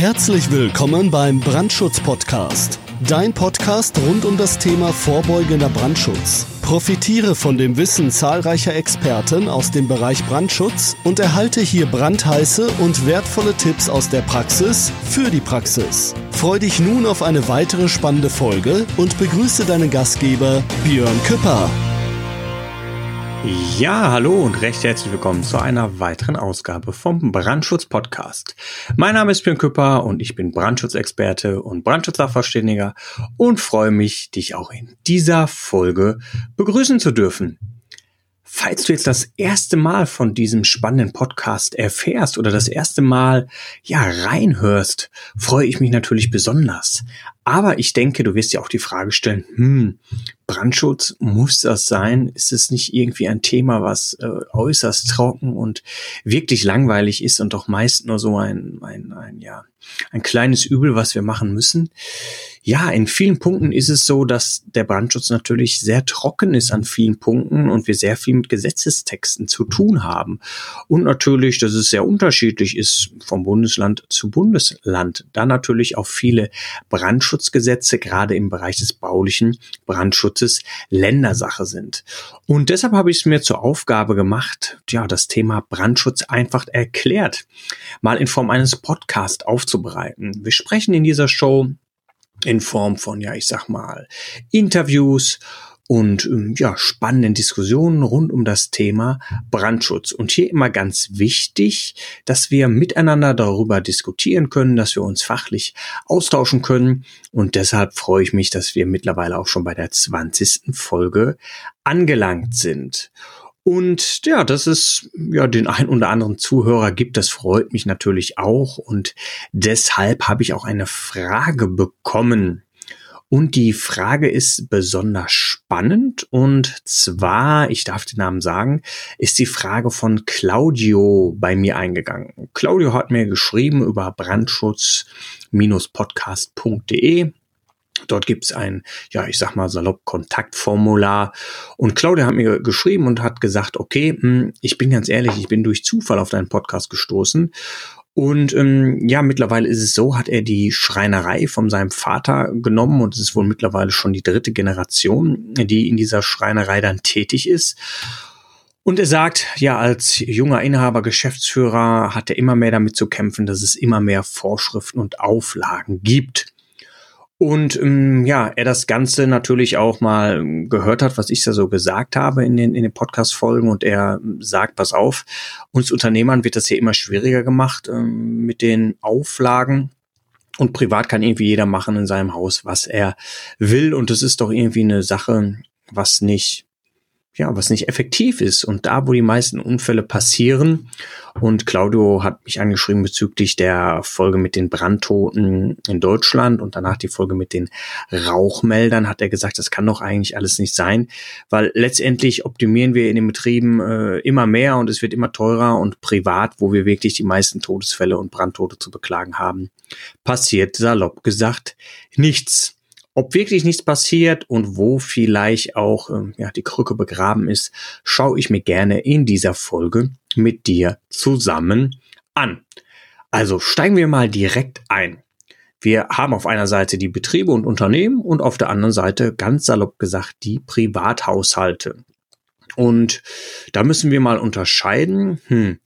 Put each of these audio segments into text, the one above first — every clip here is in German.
Herzlich willkommen beim Brandschutz-Podcast. Dein Podcast rund um das Thema vorbeugender Brandschutz. Profitiere von dem Wissen zahlreicher Experten aus dem Bereich Brandschutz und erhalte hier brandheiße und wertvolle Tipps aus der Praxis für die Praxis. Freu dich nun auf eine weitere spannende Folge und begrüße deinen Gastgeber Björn Küpper. Ja, hallo und recht herzlich willkommen zu einer weiteren Ausgabe vom Brandschutz Podcast. Mein Name ist Björn Küpper und ich bin Brandschutzexperte und Brandschutzsachverständiger und freue mich, dich auch in dieser Folge begrüßen zu dürfen. Falls du jetzt das erste Mal von diesem spannenden Podcast erfährst oder das erste Mal ja reinhörst, freue ich mich natürlich besonders. Aber ich denke, du wirst dir auch die Frage stellen, hm, Brandschutz, muss das sein? Ist es nicht irgendwie ein Thema, was äh, äußerst trocken und wirklich langweilig ist und doch meist nur so ein, ein, ein, ja, ein kleines Übel, was wir machen müssen? Ja, in vielen Punkten ist es so, dass der Brandschutz natürlich sehr trocken ist an vielen Punkten und wir sehr viel mit Gesetzestexten zu tun haben. Und natürlich, dass es sehr unterschiedlich ist vom Bundesland zu Bundesland. Da natürlich auch viele Brandschutzgesetze, gerade im Bereich des baulichen Brandschutzes, Ländersache sind. Und deshalb habe ich es mir zur Aufgabe gemacht, ja, das Thema Brandschutz einfach erklärt, mal in Form eines Podcasts aufzubereiten. Wir sprechen in dieser Show in Form von, ja, ich sag mal, Interviews und ähm, ja, spannenden Diskussionen rund um das Thema Brandschutz. Und hier immer ganz wichtig, dass wir miteinander darüber diskutieren können, dass wir uns fachlich austauschen können. Und deshalb freue ich mich, dass wir mittlerweile auch schon bei der 20. Folge angelangt sind. Und ja, dass es ja den ein oder anderen Zuhörer gibt, das freut mich natürlich auch. Und deshalb habe ich auch eine Frage bekommen. Und die Frage ist besonders spannend. Und zwar, ich darf den Namen sagen, ist die Frage von Claudio bei mir eingegangen. Claudio hat mir geschrieben über brandschutz-podcast.de Dort gibt's ein, ja, ich sag mal salopp Kontaktformular. Und Claudia hat mir geschrieben und hat gesagt, okay, hm, ich bin ganz ehrlich, ich bin durch Zufall auf deinen Podcast gestoßen. Und ähm, ja, mittlerweile ist es so, hat er die Schreinerei von seinem Vater genommen und es ist wohl mittlerweile schon die dritte Generation, die in dieser Schreinerei dann tätig ist. Und er sagt, ja, als junger Inhaber, Geschäftsführer hat er immer mehr damit zu kämpfen, dass es immer mehr Vorschriften und Auflagen gibt. Und ähm, ja, er das Ganze natürlich auch mal gehört hat, was ich da so gesagt habe in den, in den Podcast-Folgen und er sagt, pass auf, uns Unternehmern wird das hier immer schwieriger gemacht ähm, mit den Auflagen. Und privat kann irgendwie jeder machen in seinem Haus, was er will. Und das ist doch irgendwie eine Sache, was nicht ja, was nicht effektiv ist. Und da, wo die meisten Unfälle passieren, und Claudio hat mich angeschrieben bezüglich der Folge mit den Brandtoten in Deutschland und danach die Folge mit den Rauchmeldern, hat er gesagt, das kann doch eigentlich alles nicht sein, weil letztendlich optimieren wir in den Betrieben äh, immer mehr und es wird immer teurer und privat, wo wir wirklich die meisten Todesfälle und Brandtote zu beklagen haben, passiert salopp gesagt nichts ob wirklich nichts passiert und wo vielleicht auch ähm, ja, die Krücke begraben ist, schaue ich mir gerne in dieser Folge mit dir zusammen an. Also steigen wir mal direkt ein. Wir haben auf einer Seite die Betriebe und Unternehmen und auf der anderen Seite ganz salopp gesagt die Privathaushalte. Und da müssen wir mal unterscheiden, hm,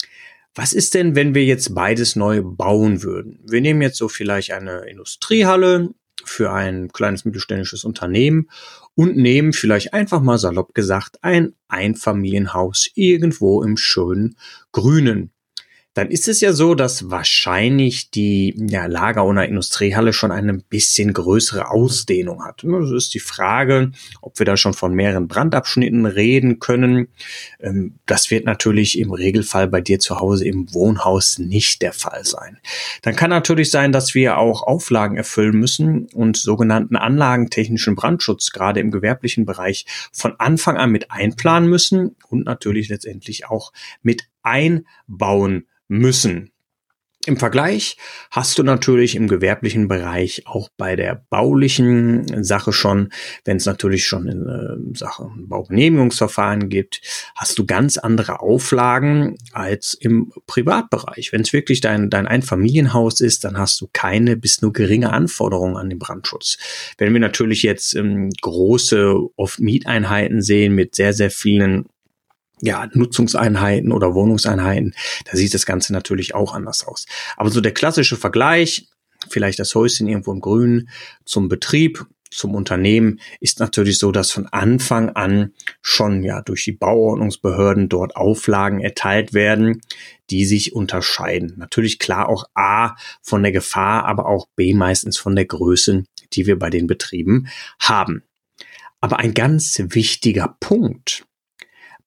was ist denn, wenn wir jetzt beides neu bauen würden? Wir nehmen jetzt so vielleicht eine Industriehalle für ein kleines mittelständisches Unternehmen und nehmen vielleicht einfach mal salopp gesagt ein Einfamilienhaus irgendwo im schönen Grünen dann ist es ja so, dass wahrscheinlich die ja, Lager- oder Industriehalle schon eine bisschen größere Ausdehnung hat. Das ist die Frage, ob wir da schon von mehreren Brandabschnitten reden können. Ähm, das wird natürlich im Regelfall bei dir zu Hause im Wohnhaus nicht der Fall sein. Dann kann natürlich sein, dass wir auch Auflagen erfüllen müssen und sogenannten anlagentechnischen Brandschutz gerade im gewerblichen Bereich von Anfang an mit einplanen müssen und natürlich letztendlich auch mit einbauen müssen. Im Vergleich hast du natürlich im gewerblichen Bereich auch bei der baulichen Sache schon, wenn es natürlich schon in äh, Sache Baugenehmigungsverfahren gibt, hast du ganz andere Auflagen als im Privatbereich. Wenn es wirklich dein, dein Einfamilienhaus ist, dann hast du keine bis nur geringe Anforderungen an den Brandschutz. Wenn wir natürlich jetzt ähm, große, oft Mieteinheiten sehen mit sehr, sehr vielen ja, Nutzungseinheiten oder Wohnungseinheiten, da sieht das Ganze natürlich auch anders aus. Aber so der klassische Vergleich, vielleicht das Häuschen irgendwo im Grün zum Betrieb, zum Unternehmen, ist natürlich so, dass von Anfang an schon ja durch die Bauordnungsbehörden dort Auflagen erteilt werden, die sich unterscheiden. Natürlich klar auch A von der Gefahr, aber auch B meistens von der Größe, die wir bei den Betrieben haben. Aber ein ganz wichtiger Punkt,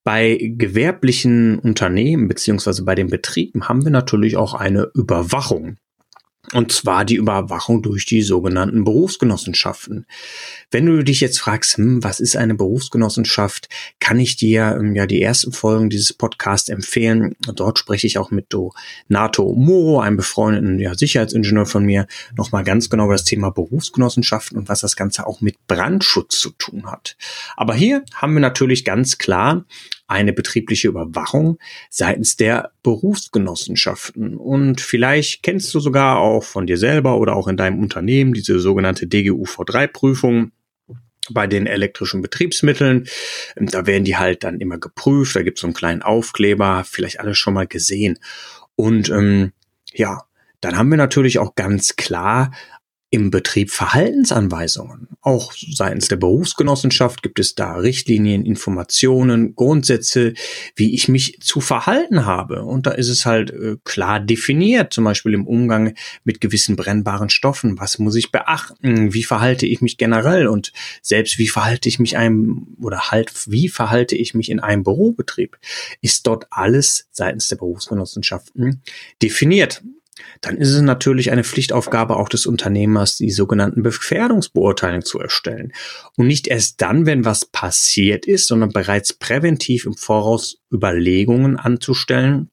bei gewerblichen Unternehmen beziehungsweise bei den Betrieben haben wir natürlich auch eine Überwachung. Und zwar die Überwachung durch die sogenannten Berufsgenossenschaften. Wenn du dich jetzt fragst, hm, was ist eine Berufsgenossenschaft, kann ich dir ähm, ja die ersten Folgen dieses Podcasts empfehlen. Dort spreche ich auch mit Donato Moro, einem befreundeten ja, Sicherheitsingenieur von mir, nochmal ganz genau über das Thema Berufsgenossenschaften und was das Ganze auch mit Brandschutz zu tun hat. Aber hier haben wir natürlich ganz klar eine betriebliche Überwachung seitens der Berufsgenossenschaften. Und vielleicht kennst du sogar auch von dir selber oder auch in deinem Unternehmen diese sogenannte DGUV3-Prüfung bei den elektrischen Betriebsmitteln. Da werden die halt dann immer geprüft. Da gibt es so einen kleinen Aufkleber, vielleicht alles schon mal gesehen. Und ähm, ja, dann haben wir natürlich auch ganz klar im Betrieb Verhaltensanweisungen. Auch seitens der Berufsgenossenschaft gibt es da Richtlinien, Informationen, Grundsätze, wie ich mich zu verhalten habe. Und da ist es halt äh, klar definiert, zum Beispiel im Umgang mit gewissen brennbaren Stoffen. Was muss ich beachten? Wie verhalte ich mich generell? Und selbst wie verhalte ich mich einem oder halt, wie verhalte ich mich in einem Bürobetrieb? Ist dort alles seitens der Berufsgenossenschaften definiert dann ist es natürlich eine Pflichtaufgabe auch des Unternehmers, die sogenannten Gefährdungsbeurteilungen zu erstellen. Und nicht erst dann, wenn was passiert ist, sondern bereits präventiv im Voraus Überlegungen anzustellen,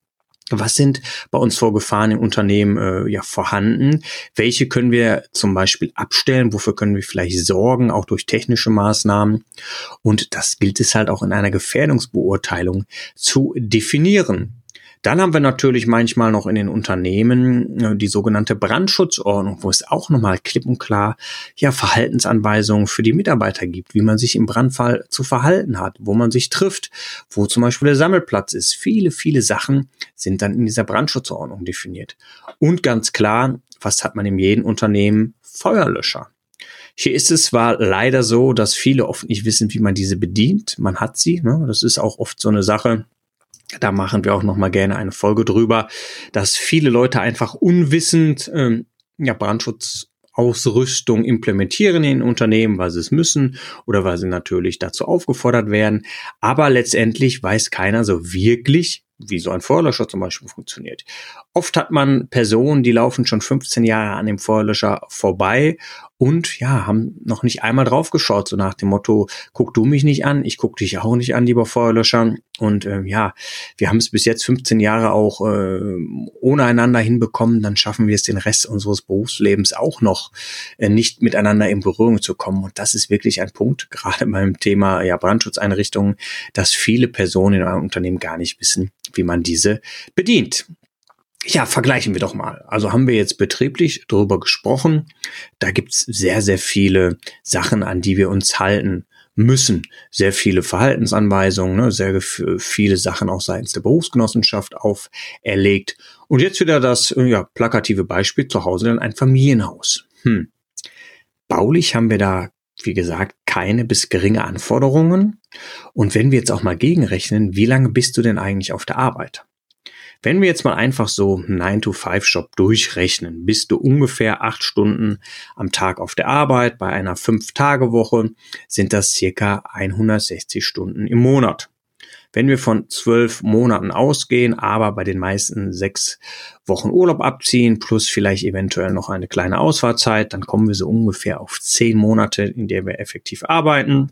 was sind bei uns vorgefahren im Unternehmen äh, ja vorhanden? Welche können wir zum Beispiel abstellen? Wofür können wir vielleicht sorgen, auch durch technische Maßnahmen? Und das gilt es halt auch in einer Gefährdungsbeurteilung zu definieren. Dann haben wir natürlich manchmal noch in den Unternehmen äh, die sogenannte Brandschutzordnung, wo es auch nochmal klipp und klar ja Verhaltensanweisungen für die Mitarbeiter gibt, wie man sich im Brandfall zu verhalten hat, wo man sich trifft, wo zum Beispiel der Sammelplatz ist. Viele, viele Sachen sind dann in dieser Brandschutzordnung definiert. Und ganz klar, was hat man in jedem Unternehmen? Feuerlöscher. Hier ist es zwar leider so, dass viele oft nicht wissen, wie man diese bedient. Man hat sie. Ne? Das ist auch oft so eine Sache da machen wir auch noch mal gerne eine Folge drüber, dass viele Leute einfach unwissend ähm, ja, Brandschutzausrüstung implementieren in Unternehmen, weil sie es müssen oder weil sie natürlich dazu aufgefordert werden. Aber letztendlich weiß keiner so wirklich, wie so ein Feuerlöscher zum Beispiel funktioniert. Oft hat man Personen, die laufen schon 15 Jahre an dem Feuerlöscher vorbei und ja, haben noch nicht einmal drauf geschaut, so nach dem Motto, guck du mich nicht an, ich guck dich auch nicht an, lieber Feuerlöscher. Und ähm, ja, wir haben es bis jetzt 15 Jahre auch äh, ohne einander hinbekommen, dann schaffen wir es den Rest unseres Berufslebens auch noch äh, nicht miteinander in Berührung zu kommen. Und das ist wirklich ein Punkt, gerade beim Thema ja, Brandschutzeinrichtungen, dass viele Personen in einem Unternehmen gar nicht wissen, wie man diese bedient. Ja, vergleichen wir doch mal. Also haben wir jetzt betrieblich darüber gesprochen. Da gibt's sehr, sehr viele Sachen, an die wir uns halten müssen. Sehr viele Verhaltensanweisungen, ne, sehr viele Sachen auch seitens der Berufsgenossenschaft auferlegt. Und jetzt wieder das ja, plakative Beispiel zu Hause in ein Familienhaus. Hm. Baulich haben wir da, wie gesagt, keine bis geringe Anforderungen. Und wenn wir jetzt auch mal gegenrechnen, wie lange bist du denn eigentlich auf der Arbeit? Wenn wir jetzt mal einfach so 9-to-5-Job durchrechnen, bist du ungefähr acht Stunden am Tag auf der Arbeit. Bei einer 5-Tage-Woche sind das circa 160 Stunden im Monat. Wenn wir von zwölf Monaten ausgehen, aber bei den meisten sechs Wochen Urlaub abziehen, plus vielleicht eventuell noch eine kleine Ausfahrzeit, dann kommen wir so ungefähr auf zehn Monate, in der wir effektiv arbeiten.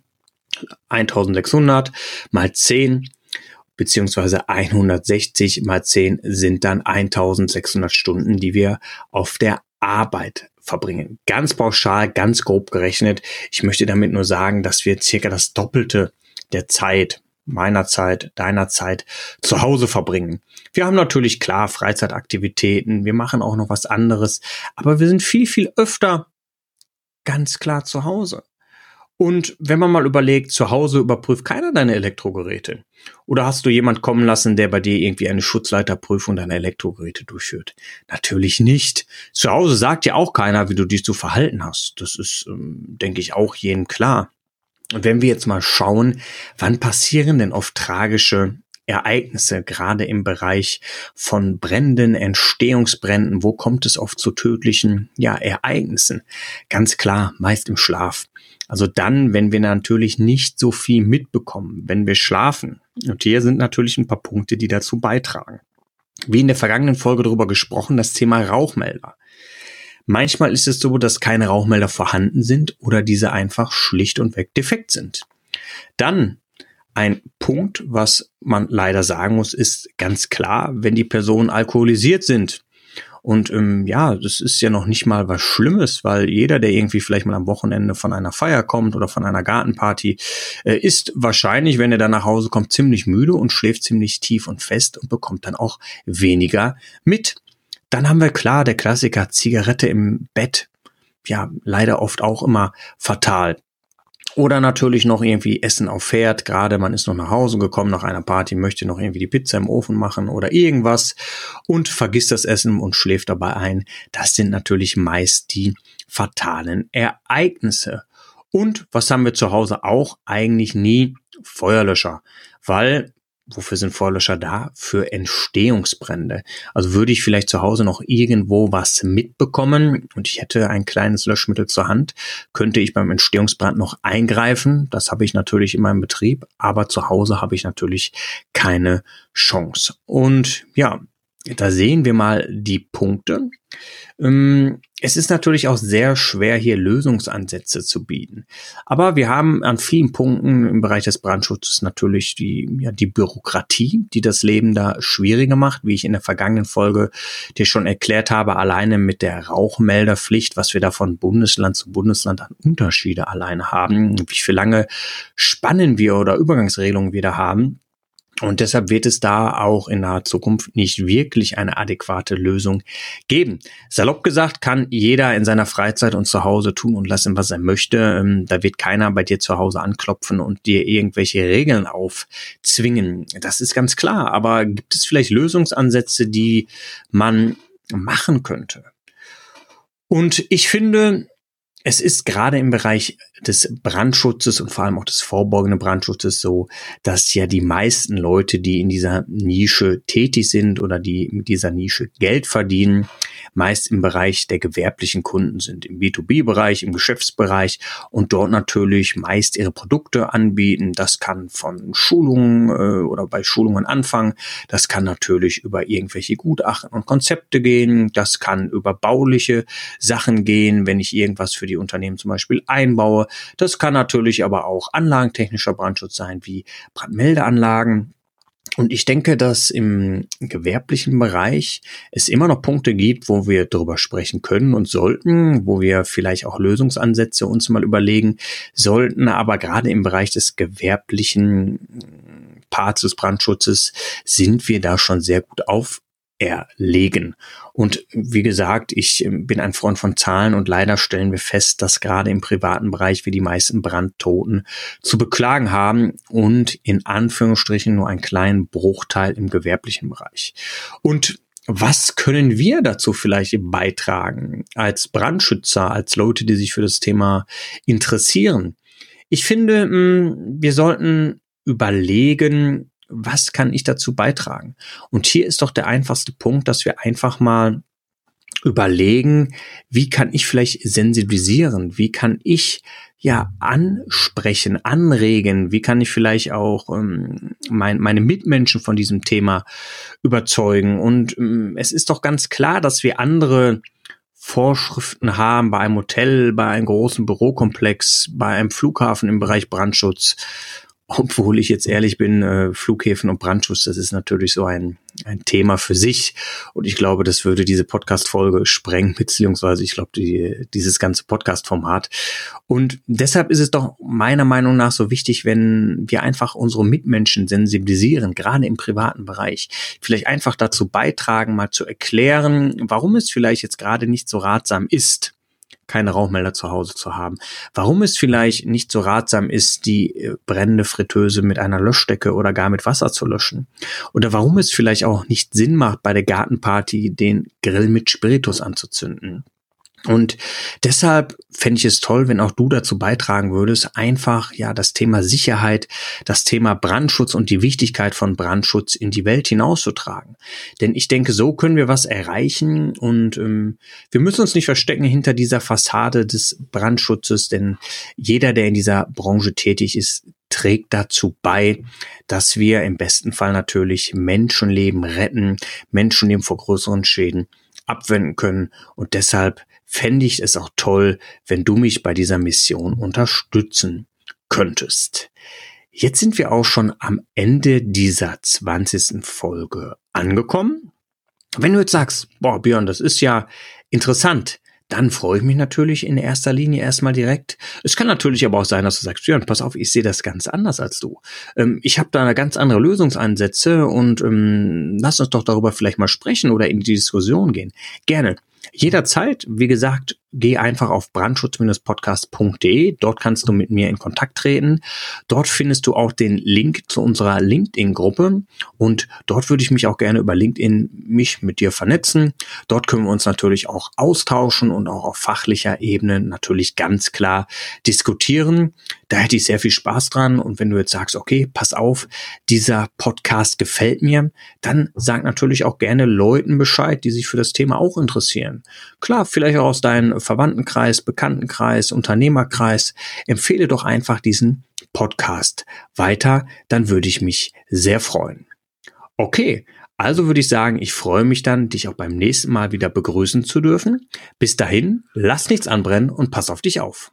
1600 mal 10 beziehungsweise 160 mal 10 sind dann 1600 Stunden, die wir auf der Arbeit verbringen. Ganz pauschal, ganz grob gerechnet. Ich möchte damit nur sagen, dass wir circa das Doppelte der Zeit, meiner Zeit, deiner Zeit zu Hause verbringen. Wir haben natürlich klar Freizeitaktivitäten, wir machen auch noch was anderes, aber wir sind viel, viel öfter ganz klar zu Hause. Und wenn man mal überlegt, zu Hause überprüft keiner deine Elektrogeräte. Oder hast du jemand kommen lassen, der bei dir irgendwie eine Schutzleiterprüfung deiner Elektrogeräte durchführt? Natürlich nicht. Zu Hause sagt ja auch keiner, wie du dich zu verhalten hast. Das ist, ähm, denke ich, auch jedem klar. Und wenn wir jetzt mal schauen, wann passieren denn oft tragische Ereignisse, gerade im Bereich von Bränden, Entstehungsbränden, wo kommt es oft zu tödlichen ja, Ereignissen? Ganz klar, meist im Schlaf. Also dann, wenn wir natürlich nicht so viel mitbekommen, wenn wir schlafen. Und hier sind natürlich ein paar Punkte, die dazu beitragen. Wie in der vergangenen Folge darüber gesprochen, das Thema Rauchmelder. Manchmal ist es so, dass keine Rauchmelder vorhanden sind oder diese einfach schlicht und weg defekt sind. Dann ein Punkt, was man leider sagen muss, ist ganz klar, wenn die Personen alkoholisiert sind. Und ähm, ja, das ist ja noch nicht mal was Schlimmes, weil jeder, der irgendwie vielleicht mal am Wochenende von einer Feier kommt oder von einer Gartenparty, äh, ist wahrscheinlich, wenn er dann nach Hause kommt, ziemlich müde und schläft ziemlich tief und fest und bekommt dann auch weniger mit. Dann haben wir klar der Klassiker Zigarette im Bett. Ja, leider oft auch immer fatal. Oder natürlich noch irgendwie Essen auf Pferd, gerade man ist noch nach Hause gekommen nach einer Party, möchte noch irgendwie die Pizza im Ofen machen oder irgendwas und vergisst das Essen und schläft dabei ein. Das sind natürlich meist die fatalen Ereignisse. Und was haben wir zu Hause auch? Eigentlich nie Feuerlöscher, weil wofür sind Feuerlöscher da? Für Entstehungsbrände. Also würde ich vielleicht zu Hause noch irgendwo was mitbekommen und ich hätte ein kleines Löschmittel zur Hand, könnte ich beim Entstehungsbrand noch eingreifen. Das habe ich natürlich in meinem Betrieb, aber zu Hause habe ich natürlich keine Chance. Und ja, da sehen wir mal die Punkte. Ähm, es ist natürlich auch sehr schwer, hier Lösungsansätze zu bieten. Aber wir haben an vielen Punkten im Bereich des Brandschutzes natürlich die, ja, die Bürokratie, die das Leben da schwieriger macht, wie ich in der vergangenen Folge dir schon erklärt habe, alleine mit der Rauchmelderpflicht, was wir da von Bundesland zu Bundesland an Unterschiede alleine haben, wie viel lange Spannen wir oder Übergangsregelungen wir da haben. Und deshalb wird es da auch in naher Zukunft nicht wirklich eine adäquate Lösung geben. Salopp gesagt kann jeder in seiner Freizeit und zu Hause tun und lassen, was er möchte. Ähm, da wird keiner bei dir zu Hause anklopfen und dir irgendwelche Regeln aufzwingen. Das ist ganz klar. Aber gibt es vielleicht Lösungsansätze, die man machen könnte? Und ich finde, es ist gerade im Bereich des Brandschutzes und vor allem auch des vorbeugenden Brandschutzes so, dass ja die meisten Leute, die in dieser Nische tätig sind oder die mit dieser Nische Geld verdienen, meist im Bereich der gewerblichen Kunden sind, im B2B-Bereich, im Geschäftsbereich und dort natürlich meist ihre Produkte anbieten. Das kann von Schulungen äh, oder bei Schulungen anfangen. Das kann natürlich über irgendwelche Gutachten und Konzepte gehen. Das kann über bauliche Sachen gehen, wenn ich irgendwas für die Unternehmen zum Beispiel einbaue. Das kann natürlich aber auch anlagentechnischer Brandschutz sein, wie Brandmeldeanlagen. Und ich denke, dass im gewerblichen Bereich es immer noch Punkte gibt, wo wir darüber sprechen können und sollten, wo wir vielleicht auch Lösungsansätze uns mal überlegen sollten. Aber gerade im Bereich des gewerblichen Parts des Brandschutzes sind wir da schon sehr gut auf erlegen. Und wie gesagt, ich ähm, bin ein Freund von Zahlen und leider stellen wir fest, dass gerade im privaten Bereich wir die meisten Brandtoten zu beklagen haben und in Anführungsstrichen nur einen kleinen Bruchteil im gewerblichen Bereich. Und was können wir dazu vielleicht beitragen als Brandschützer, als Leute, die sich für das Thema interessieren? Ich finde, mm, wir sollten überlegen, was kann ich dazu beitragen? Und hier ist doch der einfachste Punkt, dass wir einfach mal überlegen, wie kann ich vielleicht sensibilisieren? Wie kann ich ja ansprechen, anregen? Wie kann ich vielleicht auch ähm, mein, meine Mitmenschen von diesem Thema überzeugen? Und ähm, es ist doch ganz klar, dass wir andere Vorschriften haben bei einem Hotel, bei einem großen Bürokomplex, bei einem Flughafen im Bereich Brandschutz obwohl ich jetzt ehrlich bin, äh, Flughäfen und Brandschutz, das ist natürlich so ein, ein Thema für sich. Und ich glaube, das würde diese Podcast-Folge sprengen, beziehungsweise ich glaube, die, dieses ganze Podcast-Format. Und deshalb ist es doch meiner Meinung nach so wichtig, wenn wir einfach unsere Mitmenschen sensibilisieren, gerade im privaten Bereich. Vielleicht einfach dazu beitragen, mal zu erklären, warum es vielleicht jetzt gerade nicht so ratsam ist, keine Rauchmelder zu Hause zu haben. Warum es vielleicht nicht so ratsam ist, die äh, brennende Fritteuse mit einer Löschdecke oder gar mit Wasser zu löschen. Oder warum es vielleicht auch nicht Sinn macht, bei der Gartenparty den Grill mit Spiritus anzuzünden. Und deshalb fände ich es toll, wenn auch du dazu beitragen würdest, einfach ja das Thema Sicherheit, das Thema Brandschutz und die Wichtigkeit von Brandschutz in die Welt hinauszutragen. Denn ich denke, so können wir was erreichen und ähm, wir müssen uns nicht verstecken hinter dieser Fassade des Brandschutzes, denn jeder, der in dieser Branche tätig ist, trägt dazu bei, dass wir im besten Fall natürlich Menschenleben retten, Menschenleben vor größeren Schäden abwenden können und deshalb fände ich es auch toll, wenn du mich bei dieser Mission unterstützen könntest. Jetzt sind wir auch schon am Ende dieser 20. Folge angekommen. Wenn du jetzt sagst, boah, Björn, das ist ja interessant, dann freue ich mich natürlich in erster Linie erstmal direkt. Es kann natürlich aber auch sein, dass du sagst, Björn, pass auf, ich sehe das ganz anders als du. Ähm, ich habe da ganz andere Lösungsansätze und ähm, lass uns doch darüber vielleicht mal sprechen oder in die Diskussion gehen. Gerne. Jederzeit, wie gesagt, geh einfach auf brandschutz-podcast.de. Dort kannst du mit mir in Kontakt treten. Dort findest du auch den Link zu unserer LinkedIn-Gruppe und dort würde ich mich auch gerne über LinkedIn mich mit dir vernetzen. Dort können wir uns natürlich auch austauschen und auch auf fachlicher Ebene natürlich ganz klar diskutieren. Da hätte ich sehr viel Spaß dran und wenn du jetzt sagst, okay, pass auf, dieser Podcast gefällt mir, dann sag natürlich auch gerne Leuten Bescheid, die sich für das Thema auch interessieren. Klar, vielleicht auch aus deinem Verwandtenkreis, Bekanntenkreis, Unternehmerkreis, empfehle doch einfach diesen Podcast weiter, dann würde ich mich sehr freuen. Okay, also würde ich sagen, ich freue mich dann, dich auch beim nächsten Mal wieder begrüßen zu dürfen. Bis dahin, lass nichts anbrennen und pass auf dich auf.